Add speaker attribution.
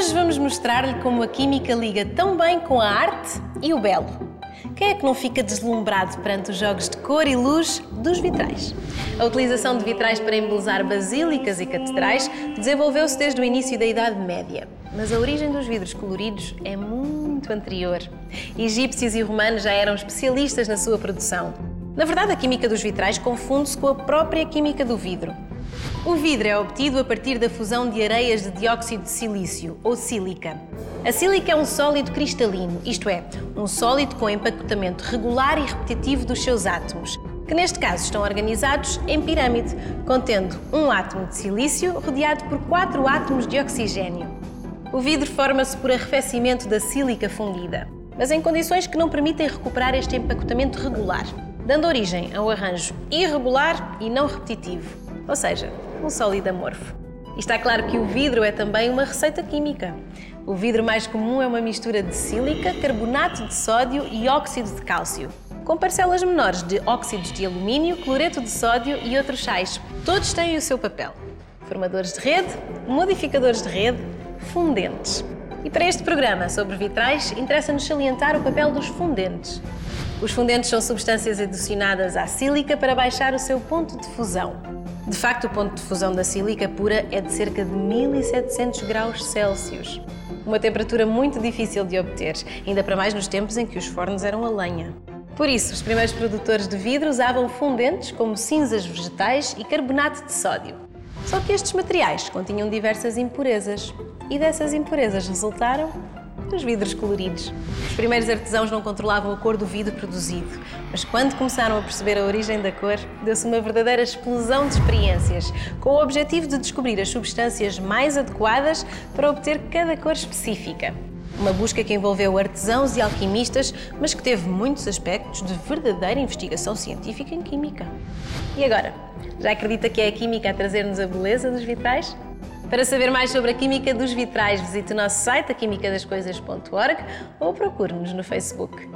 Speaker 1: Hoje vamos mostrar-lhe como a química liga tão bem com a arte e o belo. Quem é que não fica deslumbrado perante os jogos de cor e luz dos vitrais? A utilização de vitrais para embelezar basílicas e catedrais desenvolveu-se desde o início da Idade Média. Mas a origem dos vidros coloridos é muito anterior. Egípcios e romanos já eram especialistas na sua produção. Na verdade, a química dos vitrais confunde-se com a própria química do vidro. O vidro é obtido a partir da fusão de areias de dióxido de silício, ou sílica. A sílica é um sólido cristalino, isto é, um sólido com empacotamento regular e repetitivo dos seus átomos, que neste caso estão organizados em pirâmide, contendo um átomo de silício rodeado por quatro átomos de oxigênio. O vidro forma-se por arrefecimento da sílica fundida, mas em condições que não permitem recuperar este empacotamento regular, dando origem a um arranjo irregular e não repetitivo, ou seja, um sólido amorfo. E está claro que o vidro é também uma receita química. O vidro mais comum é uma mistura de sílica, carbonato de sódio e óxido de cálcio, com parcelas menores de óxidos de alumínio, cloreto de sódio e outros sais. Todos têm o seu papel. Formadores de rede, modificadores de rede, fundentes. E para este programa sobre vitrais, interessa-nos salientar o papel dos fundentes. Os fundentes são substâncias adicionadas à sílica para baixar o seu ponto de fusão. De facto, o ponto de fusão da sílica pura é de cerca de 1700 graus Celsius. Uma temperatura muito difícil de obter, ainda para mais nos tempos em que os fornos eram a lenha. Por isso, os primeiros produtores de vidro usavam fundentes como cinzas vegetais e carbonato de sódio. Só que estes materiais continham diversas impurezas e dessas impurezas resultaram os vidros coloridos. Os primeiros artesãos não controlavam a cor do vidro produzido, mas quando começaram a perceber a origem da cor, deu-se uma verdadeira explosão de experiências, com o objetivo de descobrir as substâncias mais adequadas para obter cada cor específica. Uma busca que envolveu artesãos e alquimistas, mas que teve muitos aspectos de verdadeira investigação científica em química. E agora? Já acredita que é a química a trazer-nos a beleza dos vitrais? Para saber mais sobre a química dos vitrais, visite o nosso site, aquimicadascoisas.org ou procure-nos no Facebook.